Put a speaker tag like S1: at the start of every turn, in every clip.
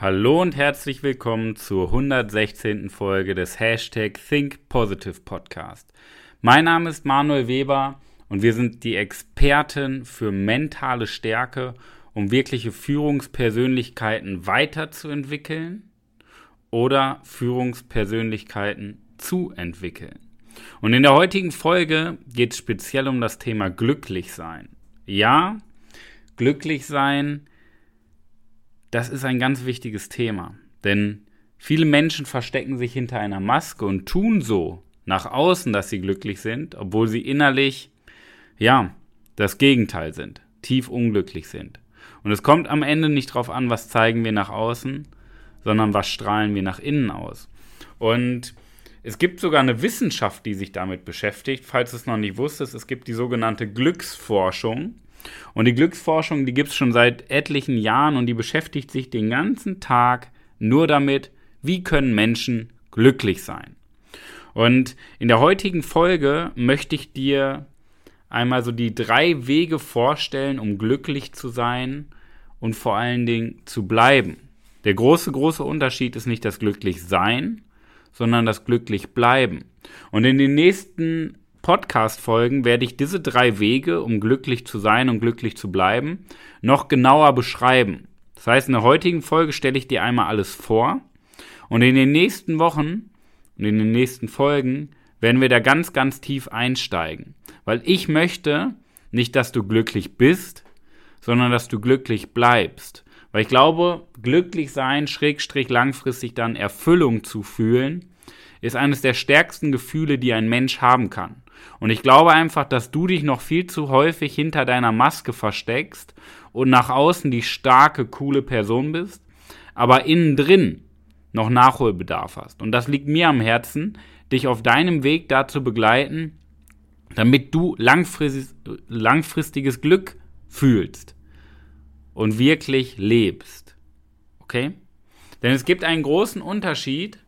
S1: Hallo und herzlich willkommen zur 116. Folge des Hashtag Think Positive Podcast. Mein Name ist Manuel Weber und wir sind die Experten für mentale Stärke, um wirkliche Führungspersönlichkeiten weiterzuentwickeln oder Führungspersönlichkeiten zu entwickeln. Und in der heutigen Folge geht es speziell um das Thema glücklich sein. Ja, glücklich sein das ist ein ganz wichtiges Thema. Denn viele Menschen verstecken sich hinter einer Maske und tun so nach außen, dass sie glücklich sind, obwohl sie innerlich, ja, das Gegenteil sind, tief unglücklich sind. Und es kommt am Ende nicht darauf an, was zeigen wir nach außen, sondern was strahlen wir nach innen aus. Und es gibt sogar eine Wissenschaft, die sich damit beschäftigt. Falls du es noch nicht wusstest, es gibt die sogenannte Glücksforschung. Und die Glücksforschung, die gibt es schon seit etlichen Jahren und die beschäftigt sich den ganzen Tag nur damit, wie können Menschen glücklich sein. Und in der heutigen Folge möchte ich dir einmal so die drei Wege vorstellen, um glücklich zu sein und vor allen Dingen zu bleiben. Der große, große Unterschied ist nicht das Glücklichsein, sondern das Glücklichbleiben. Und in den nächsten Podcast-Folgen werde ich diese drei Wege, um glücklich zu sein und glücklich zu bleiben, noch genauer beschreiben. Das heißt, in der heutigen Folge stelle ich dir einmal alles vor und in den nächsten Wochen und in den nächsten Folgen werden wir da ganz, ganz tief einsteigen. Weil ich möchte nicht, dass du glücklich bist, sondern dass du glücklich bleibst. Weil ich glaube, glücklich sein, schrägstrich langfristig dann Erfüllung zu fühlen, ist eines der stärksten Gefühle, die ein Mensch haben kann. Und ich glaube einfach, dass du dich noch viel zu häufig hinter deiner Maske versteckst und nach außen die starke, coole Person bist, aber innen drin noch Nachholbedarf hast. Und das liegt mir am Herzen, dich auf deinem Weg dazu begleiten, damit du langfristig, langfristiges Glück fühlst und wirklich lebst. Okay? Denn es gibt einen großen Unterschied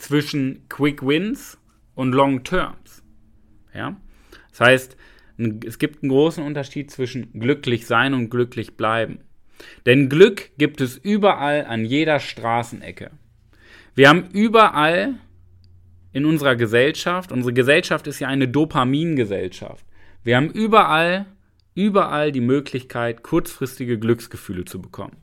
S1: zwischen Quick Wins und Long Terms. Ja? Das heißt, es gibt einen großen Unterschied zwischen glücklich sein und glücklich bleiben. Denn Glück gibt es überall an jeder Straßenecke. Wir haben überall in unserer Gesellschaft, unsere Gesellschaft ist ja eine Dopamingesellschaft. Wir haben überall, überall die Möglichkeit, kurzfristige Glücksgefühle zu bekommen.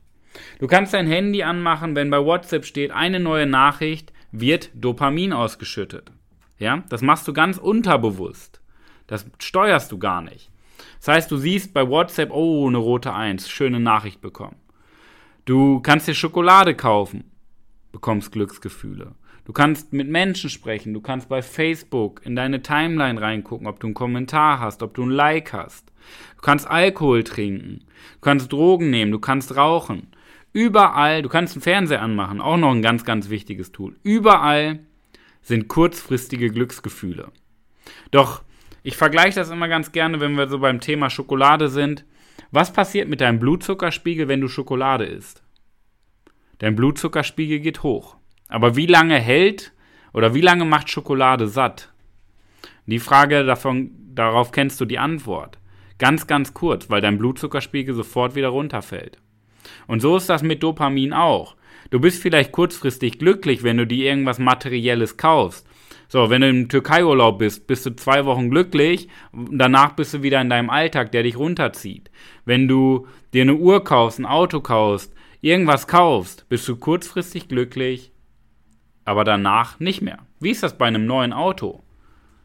S1: Du kannst dein Handy anmachen, wenn bei WhatsApp steht, eine neue Nachricht, wird Dopamin ausgeschüttet. Ja, das machst du ganz unterbewusst. Das steuerst du gar nicht. Das heißt, du siehst bei WhatsApp, oh, eine rote Eins, schöne Nachricht bekommen. Du kannst dir Schokolade kaufen, bekommst Glücksgefühle. Du kannst mit Menschen sprechen, du kannst bei Facebook in deine Timeline reingucken, ob du einen Kommentar hast, ob du ein Like hast. Du kannst Alkohol trinken, du kannst Drogen nehmen, du kannst rauchen. Überall, du kannst einen Fernseher anmachen, auch noch ein ganz, ganz wichtiges Tool. Überall sind kurzfristige Glücksgefühle. Doch ich vergleiche das immer ganz gerne, wenn wir so beim Thema Schokolade sind. Was passiert mit deinem Blutzuckerspiegel, wenn du Schokolade isst? Dein Blutzuckerspiegel geht hoch. Aber wie lange hält oder wie lange macht Schokolade satt? Die Frage davon, darauf kennst du die Antwort. Ganz, ganz kurz, weil dein Blutzuckerspiegel sofort wieder runterfällt. Und so ist das mit Dopamin auch. Du bist vielleicht kurzfristig glücklich, wenn du dir irgendwas Materielles kaufst. So, wenn du im Türkei-Urlaub bist, bist du zwei Wochen glücklich, danach bist du wieder in deinem Alltag, der dich runterzieht. Wenn du dir eine Uhr kaufst, ein Auto kaufst, irgendwas kaufst, bist du kurzfristig glücklich, aber danach nicht mehr. Wie ist das bei einem neuen Auto?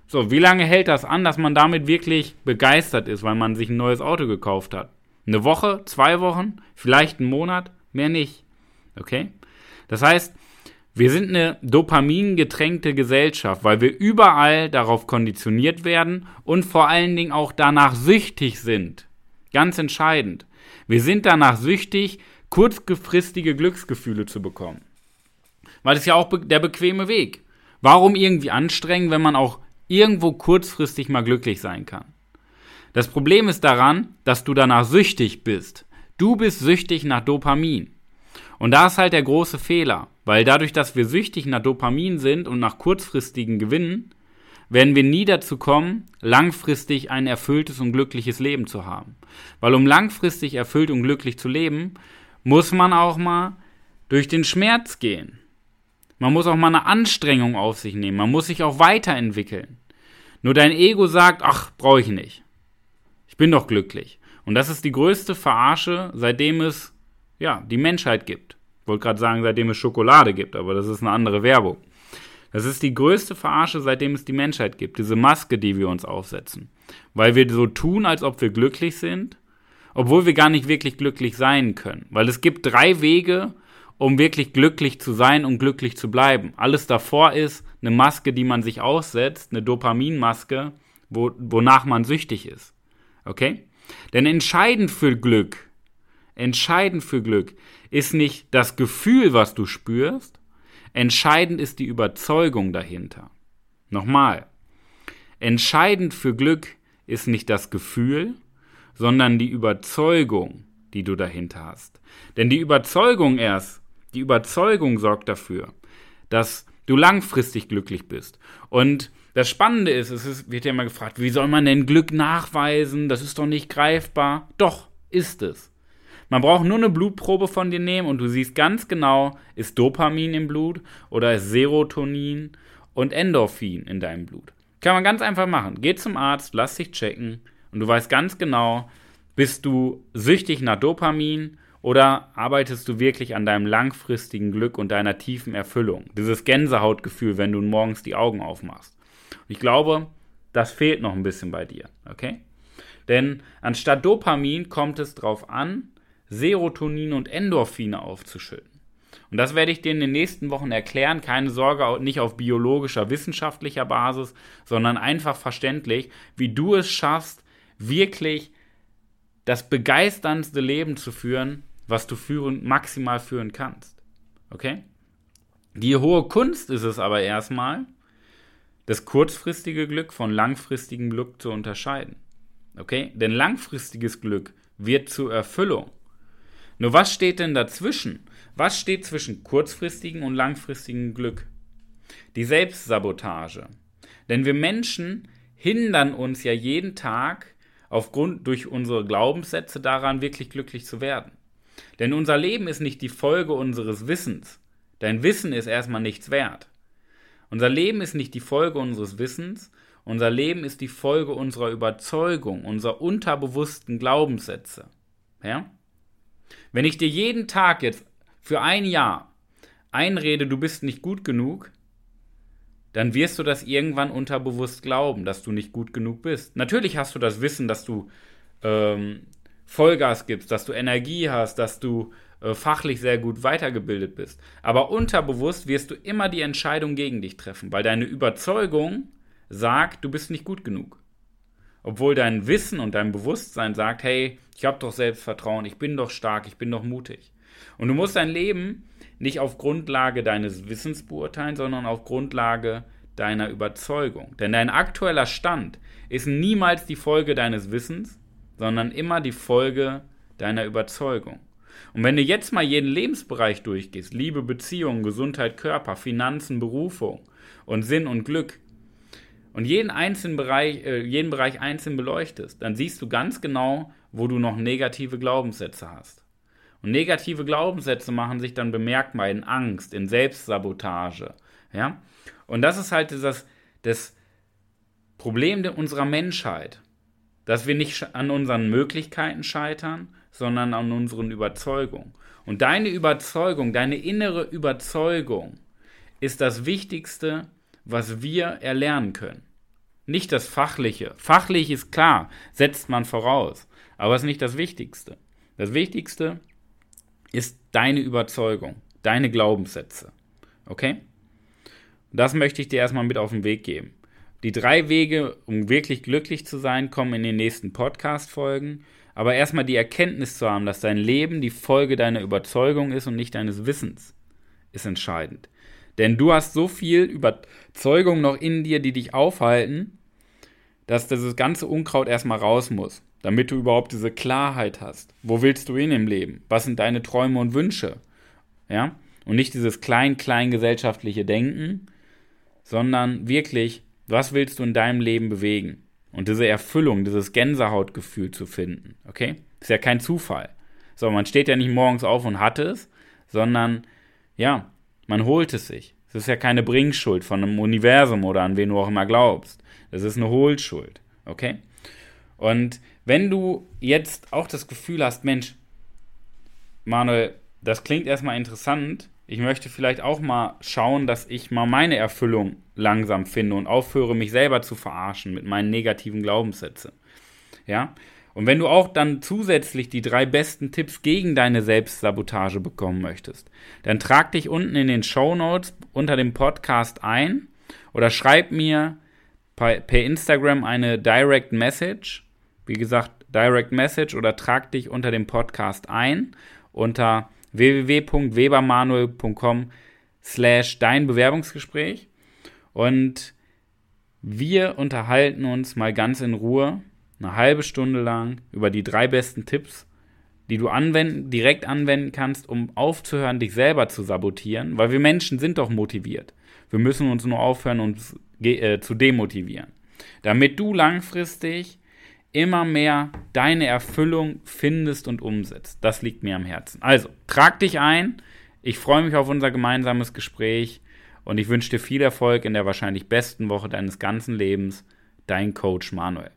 S1: So, wie lange hält das an, dass man damit wirklich begeistert ist, weil man sich ein neues Auto gekauft hat? Eine Woche, zwei Wochen, vielleicht einen Monat, mehr nicht. Okay? Das heißt, wir sind eine dopamingetränkte Gesellschaft, weil wir überall darauf konditioniert werden und vor allen Dingen auch danach süchtig sind. Ganz entscheidend. Wir sind danach süchtig, kurzfristige Glücksgefühle zu bekommen. Weil das ist ja auch der bequeme Weg. Warum irgendwie anstrengen, wenn man auch irgendwo kurzfristig mal glücklich sein kann? Das Problem ist daran, dass du danach süchtig bist. Du bist süchtig nach Dopamin. Und da ist halt der große Fehler, weil dadurch, dass wir süchtig nach Dopamin sind und nach kurzfristigen Gewinnen, werden wir nie dazu kommen, langfristig ein erfülltes und glückliches Leben zu haben. Weil um langfristig erfüllt und glücklich zu leben, muss man auch mal durch den Schmerz gehen. Man muss auch mal eine Anstrengung auf sich nehmen. Man muss sich auch weiterentwickeln. Nur dein Ego sagt, ach, brauche ich nicht. Ich bin doch glücklich. Und das ist die größte Verarsche, seitdem es ja, die Menschheit gibt. Ich wollte gerade sagen, seitdem es Schokolade gibt, aber das ist eine andere Werbung. Das ist die größte Verarsche, seitdem es die Menschheit gibt. Diese Maske, die wir uns aufsetzen. Weil wir so tun, als ob wir glücklich sind, obwohl wir gar nicht wirklich glücklich sein können. Weil es gibt drei Wege, um wirklich glücklich zu sein und glücklich zu bleiben. Alles davor ist eine Maske, die man sich aussetzt, eine Dopaminmaske, wo, wonach man süchtig ist. Okay? Denn entscheidend für Glück, entscheidend für Glück ist nicht das Gefühl, was du spürst, Entscheidend ist die Überzeugung dahinter. Nochmal. Entscheidend für Glück ist nicht das Gefühl, sondern die Überzeugung, die du dahinter hast. Denn die Überzeugung erst, die Überzeugung sorgt dafür, dass du langfristig glücklich bist. Und das Spannende ist, es ist, wird ja immer gefragt, wie soll man denn Glück nachweisen? Das ist doch nicht greifbar. Doch, ist es. Man braucht nur eine Blutprobe von dir nehmen und du siehst ganz genau, ist Dopamin im Blut oder ist Serotonin und Endorphin in deinem Blut. Kann man ganz einfach machen. Geh zum Arzt, lass dich checken und du weißt ganz genau, bist du süchtig nach Dopamin oder arbeitest du wirklich an deinem langfristigen Glück und deiner tiefen Erfüllung? Dieses Gänsehautgefühl, wenn du morgens die Augen aufmachst. Ich glaube, das fehlt noch ein bisschen bei dir, okay? Denn anstatt Dopamin kommt es darauf an, Serotonin und Endorphine aufzuschütten. Und das werde ich dir in den nächsten Wochen erklären. Keine Sorge, nicht auf biologischer, wissenschaftlicher Basis, sondern einfach verständlich, wie du es schaffst, wirklich das begeisterndste Leben zu führen, was du führen, maximal führen kannst. Okay? Die hohe Kunst ist es aber erstmal, das kurzfristige Glück von langfristigem Glück zu unterscheiden. Okay? Denn langfristiges Glück wird zur Erfüllung. Nur was steht denn dazwischen? Was steht zwischen kurzfristigem und langfristigem Glück? Die Selbstsabotage. Denn wir Menschen hindern uns ja jeden Tag aufgrund durch unsere Glaubenssätze daran, wirklich glücklich zu werden. Denn unser Leben ist nicht die Folge unseres Wissens. Dein Wissen ist erstmal nichts wert. Unser Leben ist nicht die Folge unseres Wissens, unser Leben ist die Folge unserer Überzeugung, unserer unterbewussten Glaubenssätze. Ja? Wenn ich dir jeden Tag jetzt für ein Jahr einrede, du bist nicht gut genug, dann wirst du das irgendwann unterbewusst glauben, dass du nicht gut genug bist. Natürlich hast du das Wissen, dass du ähm, Vollgas gibst, dass du Energie hast, dass du äh, fachlich sehr gut weitergebildet bist. Aber unterbewusst wirst du immer die Entscheidung gegen dich treffen, weil deine Überzeugung sagt, du bist nicht gut genug. Obwohl dein Wissen und dein Bewusstsein sagt, hey, ich habe doch Selbstvertrauen, ich bin doch stark, ich bin doch mutig. Und du musst dein Leben nicht auf Grundlage deines Wissens beurteilen, sondern auf Grundlage deiner Überzeugung. Denn dein aktueller Stand ist niemals die Folge deines Wissens, sondern immer die Folge deiner Überzeugung. Und wenn du jetzt mal jeden Lebensbereich durchgehst, Liebe, Beziehungen, Gesundheit, Körper, Finanzen, Berufung und Sinn und Glück, und jeden einzelnen Bereich, äh, jeden Bereich einzeln beleuchtest, dann siehst du ganz genau, wo du noch negative Glaubenssätze hast. Und negative Glaubenssätze machen sich dann bemerkbar in Angst, in Selbstsabotage. Ja? Und das ist halt das, das Problem unserer Menschheit, dass wir nicht an unseren Möglichkeiten scheitern, sondern an unseren Überzeugungen. Und deine Überzeugung, deine innere Überzeugung ist das Wichtigste, was wir erlernen können. Nicht das Fachliche. Fachlich ist klar, setzt man voraus. Aber es ist nicht das Wichtigste. Das Wichtigste ist deine Überzeugung, deine Glaubenssätze. Okay? Das möchte ich dir erstmal mit auf den Weg geben. Die drei Wege, um wirklich glücklich zu sein, kommen in den nächsten Podcast-Folgen. Aber erstmal die Erkenntnis zu haben, dass dein Leben die Folge deiner Überzeugung ist und nicht deines Wissens, ist entscheidend. Denn du hast so viel Überzeugung noch in dir, die dich aufhalten, dass dieses ganze Unkraut erstmal raus muss, damit du überhaupt diese Klarheit hast. Wo willst du hin im Leben? Was sind deine Träume und Wünsche? Ja? Und nicht dieses klein-klein gesellschaftliche Denken, sondern wirklich, was willst du in deinem Leben bewegen? Und diese Erfüllung, dieses Gänsehautgefühl zu finden. Okay? Ist ja kein Zufall. So, man steht ja nicht morgens auf und hat es, sondern Ja, man holt es sich. Es ist ja keine Bringschuld von einem Universum oder an wen du auch immer glaubst. Das ist eine Hohlschuld. Okay? Und wenn du jetzt auch das Gefühl hast, Mensch, Manuel, das klingt erstmal interessant, ich möchte vielleicht auch mal schauen, dass ich mal meine Erfüllung langsam finde und aufhöre, mich selber zu verarschen mit meinen negativen Glaubenssätzen. Ja? Und wenn du auch dann zusätzlich die drei besten Tipps gegen deine Selbstsabotage bekommen möchtest, dann trag dich unten in den Show Notes unter dem Podcast ein oder schreib mir per Instagram eine Direct Message. Wie gesagt, Direct Message oder trag dich unter dem Podcast ein unter www.webermanuel.com slash dein Bewerbungsgespräch und wir unterhalten uns mal ganz in Ruhe eine halbe Stunde lang über die drei besten Tipps, die du anwenden, direkt anwenden kannst, um aufzuhören, dich selber zu sabotieren, weil wir Menschen sind doch motiviert. Wir müssen uns nur aufhören, uns äh, zu demotivieren. Damit du langfristig immer mehr deine Erfüllung findest und umsetzt. Das liegt mir am Herzen. Also, trag dich ein. Ich freue mich auf unser gemeinsames Gespräch und ich wünsche dir viel Erfolg in der wahrscheinlich besten Woche deines ganzen Lebens. Dein Coach Manuel.